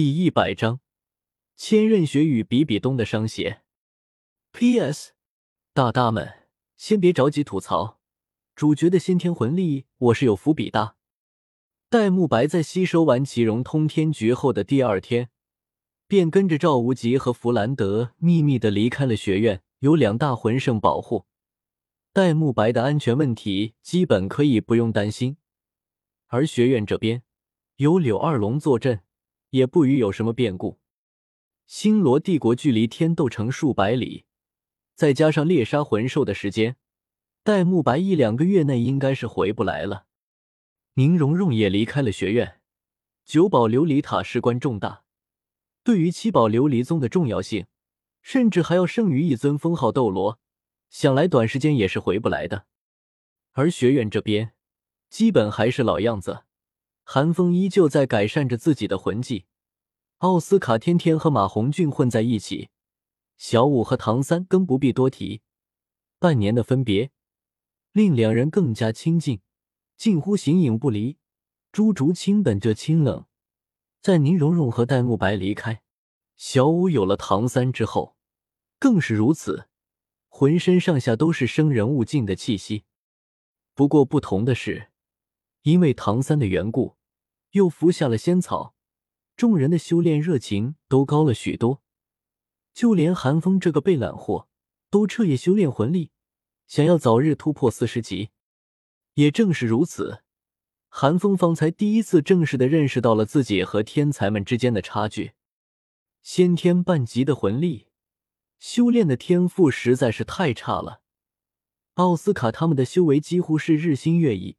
第一百章，千仞雪与比比东的伤邪。P.S. 大大们，先别着急吐槽，主角的先天魂力我是有伏笔的。戴沐白在吸收完奇荣通天诀后的第二天，便跟着赵无极和弗兰德秘密的离开了学院。有两大魂圣保护，戴沐白的安全问题基本可以不用担心。而学院这边有柳二龙坐镇。也不予有什么变故。星罗帝国距离天斗城数百里，再加上猎杀魂兽的时间，戴沐白一两个月内应该是回不来了。宁荣荣也离开了学院。九宝琉璃塔事关重大，对于七宝琉璃宗的重要性，甚至还要胜于一尊封号斗罗，想来短时间也是回不来的。而学院这边，基本还是老样子。韩风依旧在改善着自己的魂技，奥斯卡天天和马红俊混在一起，小五和唐三更不必多提。半年的分别，令两人更加亲近，近乎形影不离。朱竹清本就清冷，在宁荣荣和戴沐白离开，小五有了唐三之后，更是如此，浑身上下都是生人勿近的气息。不过不同的是，因为唐三的缘故。又服下了仙草，众人的修炼热情都高了许多，就连韩风这个被揽货都彻夜修炼魂力，想要早日突破四十级。也正是如此，韩风方才第一次正式的认识到了自己和天才们之间的差距。先天半级的魂力，修炼的天赋实在是太差了。奥斯卡他们的修为几乎是日新月异。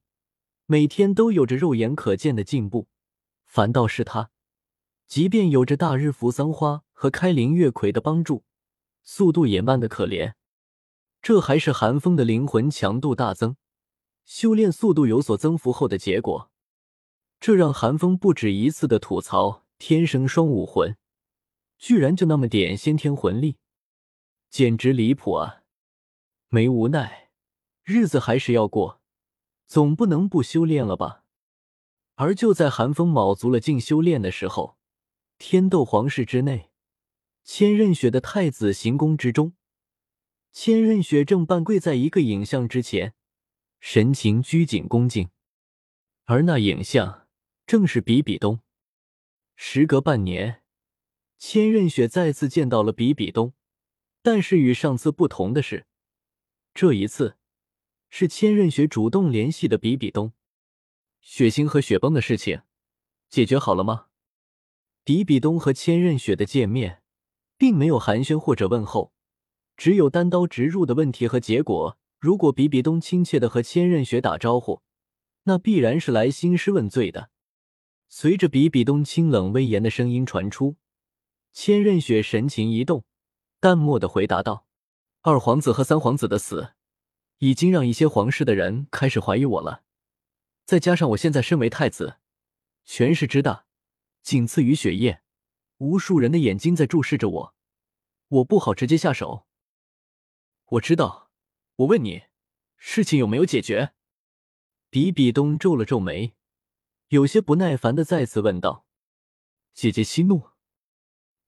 每天都有着肉眼可见的进步，反倒是他，即便有着大日扶桑花和开灵月葵的帮助，速度也慢得可怜。这还是寒风的灵魂强度大增，修炼速度有所增幅后的结果。这让寒风不止一次的吐槽：天生双武魂，居然就那么点先天魂力，简直离谱啊！没无奈，日子还是要过。总不能不修炼了吧？而就在寒风卯足了劲修炼的时候，天斗皇室之内，千仞雪的太子行宫之中，千仞雪正半跪在一个影像之前，神情拘谨恭敬。而那影像正是比比东。时隔半年，千仞雪再次见到了比比东，但是与上次不同的是，这一次。是千仞雪主动联系的比比东，雪星和雪崩的事情解决好了吗？比比东和千仞雪的见面，并没有寒暄或者问候，只有单刀直入的问题和结果。如果比比东亲切的和千仞雪打招呼，那必然是来兴师问罪的。随着比比东清冷威严的声音传出，千仞雪神情一动，淡漠的回答道：“二皇子和三皇子的死。”已经让一些皇室的人开始怀疑我了，再加上我现在身为太子，权势之大，仅次于雪夜，无数人的眼睛在注视着我，我不好直接下手。我知道，我问你，事情有没有解决？比比东皱了皱眉，有些不耐烦的再次问道。姐姐息怒。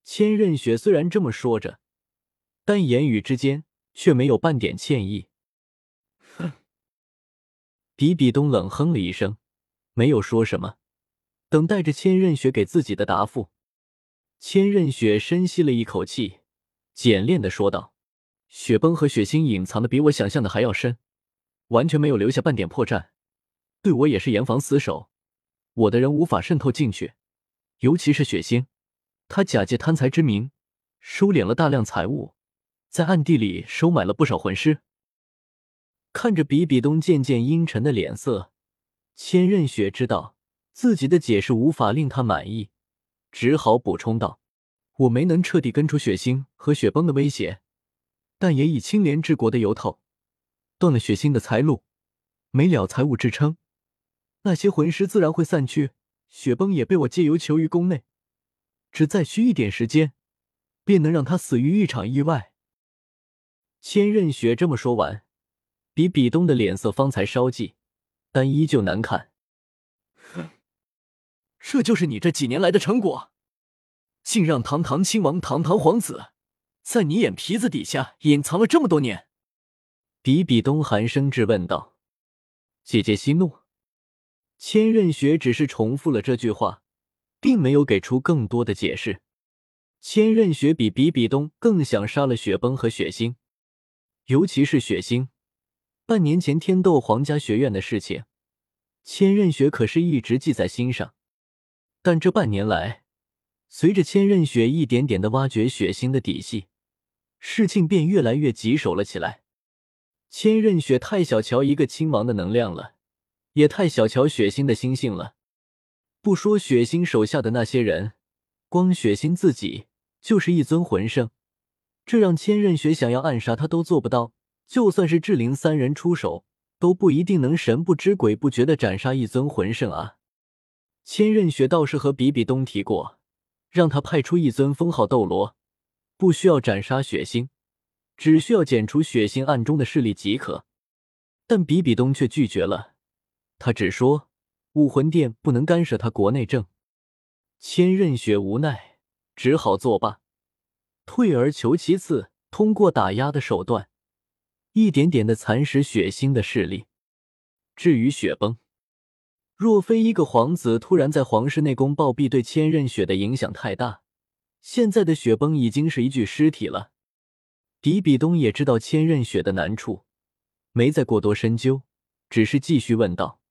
千仞雪虽然这么说着，但言语之间却没有半点歉意。比比东冷哼了一声，没有说什么，等待着千仞雪给自己的答复。千仞雪深吸了一口气，简练的说道：“雪崩和雪星隐藏的比我想象的还要深，完全没有留下半点破绽，对我也是严防死守。我的人无法渗透进去，尤其是雪星，他假借贪财之名，收敛了大量财物，在暗地里收买了不少魂师。”看着比比东渐渐阴沉的脸色，千仞雪知道自己的解释无法令他满意，只好补充道：“我没能彻底根除血星和雪崩的威胁，但也以青莲治国的由头，断了血星的财路，没了财物支撑，那些魂师自然会散去。雪崩也被我借由囚于宫内，只再需一点时间，便能让他死于一场意外。”千仞雪这么说完。比比东的脸色方才稍霁，但依旧难看。哼，这就是你这几年来的成果。竟让堂堂亲王、堂堂皇子，在你眼皮子底下隐藏了这么多年。”比比东寒声质问道。姐姐息怒，千仞雪只是重复了这句话，并没有给出更多的解释。千仞雪比比比东更想杀了雪崩和雪星，尤其是雪星。半年前天斗皇家学院的事情，千仞雪可是一直记在心上。但这半年来，随着千仞雪一点点的挖掘血腥的底细，事情便越来越棘手了起来。千仞雪太小瞧一个亲王的能量了，也太小瞧血腥的心性了。不说血腥手下的那些人，光血腥自己就是一尊魂圣，这让千仞雪想要暗杀他都做不到。就算是志灵三人出手，都不一定能神不知鬼不觉的斩杀一尊魂圣啊。千仞雪倒是和比比东提过，让他派出一尊封号斗罗，不需要斩杀血腥，只需要剪除血腥暗中的势力即可。但比比东却拒绝了，他只说武魂殿不能干涉他国内政。千仞雪无奈，只好作罢，退而求其次，通过打压的手段。一点点的蚕食血腥的势力。至于雪崩，若非一个皇子突然在皇室内宫暴毙，对千仞雪的影响太大，现在的雪崩已经是一具尸体了。比比东也知道千仞雪的难处，没再过多深究，只是继续问道：“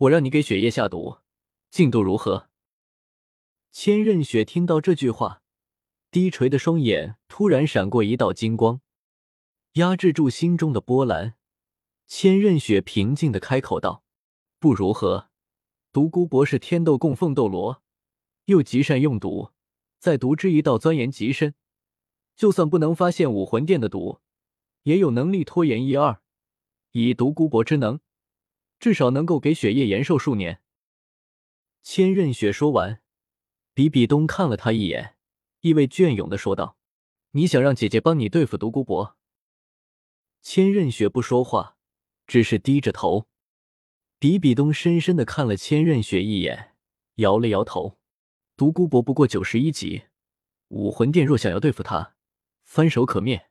我让你给雪夜下毒，进度如何？”千仞雪听到这句话，低垂的双眼突然闪过一道金光。压制住心中的波澜，千仞雪平静的开口道：“不如何？独孤博士天斗供奉斗罗，又极善用毒，在毒之一道钻研极深，就算不能发现武魂殿的毒，也有能力拖延一二。以独孤博之能，至少能够给雪夜延寿数年。”千仞雪说完，比比东看了他一眼，意味隽永的说道：“你想让姐姐帮你对付独孤博？”千仞雪不说话，只是低着头。比比东深深的看了千仞雪一眼，摇了摇头。独孤博不过九十一级，武魂殿若想要对付他，翻手可灭。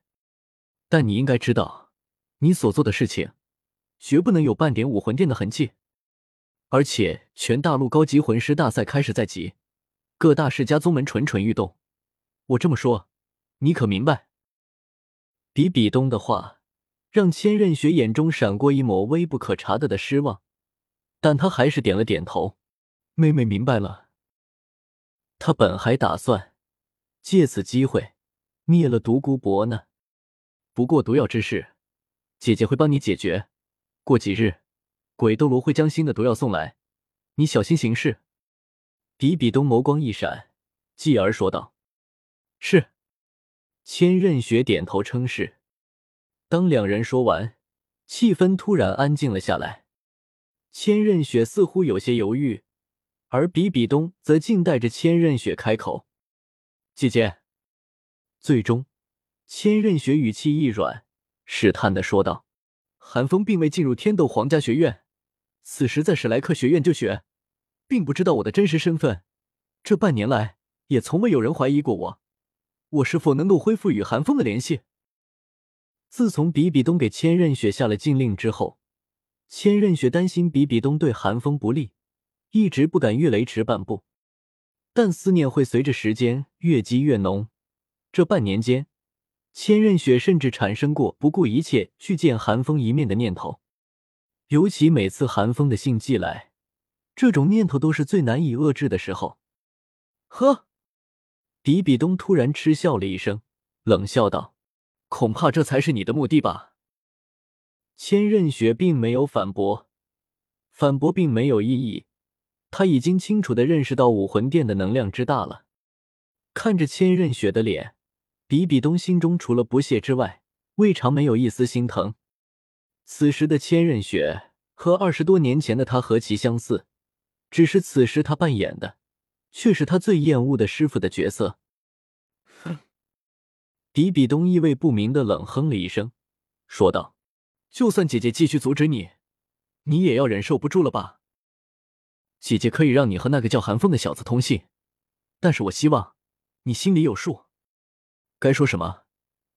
但你应该知道，你所做的事情，绝不能有半点武魂殿的痕迹。而且，全大陆高级魂师大赛开始在即，各大世家宗门蠢蠢欲动。我这么说，你可明白？比比东的话。让千仞雪眼中闪过一抹微不可察的的失望，但他还是点了点头。妹妹明白了。他本还打算借此机会灭了独孤博呢，不过毒药之事，姐姐会帮你解决。过几日，鬼斗罗会将新的毒药送来，你小心行事。比比东眸光一闪，继而说道：“是。”千仞雪点头称是。当两人说完，气氛突然安静了下来。千仞雪似乎有些犹豫，而比比东则静待着千仞雪开口：“姐姐。”最终，千仞雪语气一软，试探的说道：“寒风并未进入天斗皇家学院，此时在史莱克学院就学，并不知道我的真实身份。这半年来，也从未有人怀疑过我。我是否能够恢复与寒风的联系？”自从比比东给千仞雪下了禁令之后，千仞雪担心比比东对寒风不利，一直不敢越雷池半步。但思念会随着时间越积越浓。这半年间，千仞雪甚至产生过不顾一切去见寒风一面的念头。尤其每次寒风的信寄来，这种念头都是最难以遏制的时候。呵，比比东突然嗤笑了一声，冷笑道。恐怕这才是你的目的吧？千仞雪并没有反驳，反驳并没有意义。他已经清楚的认识到武魂殿的能量之大了。看着千仞雪的脸，比比东心中除了不屑之外，未尝没有一丝心疼。此时的千仞雪和二十多年前的他何其相似，只是此时他扮演的却是他最厌恶的师傅的角色。比比东意味不明的冷哼了一声，说道：“就算姐姐继续阻止你，你也要忍受不住了吧？姐姐可以让你和那个叫韩风的小子通信，但是我希望你心里有数。该说什么，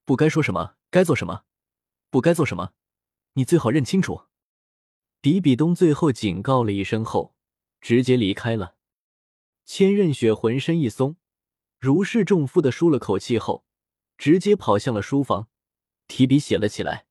不该说什么，该做什么，不该做什么，你最好认清楚。比比东最后警告了一声后，直接离开了。千仞雪浑身一松，如释重负的舒了口气后，直接跑向了书房，提笔写了起来。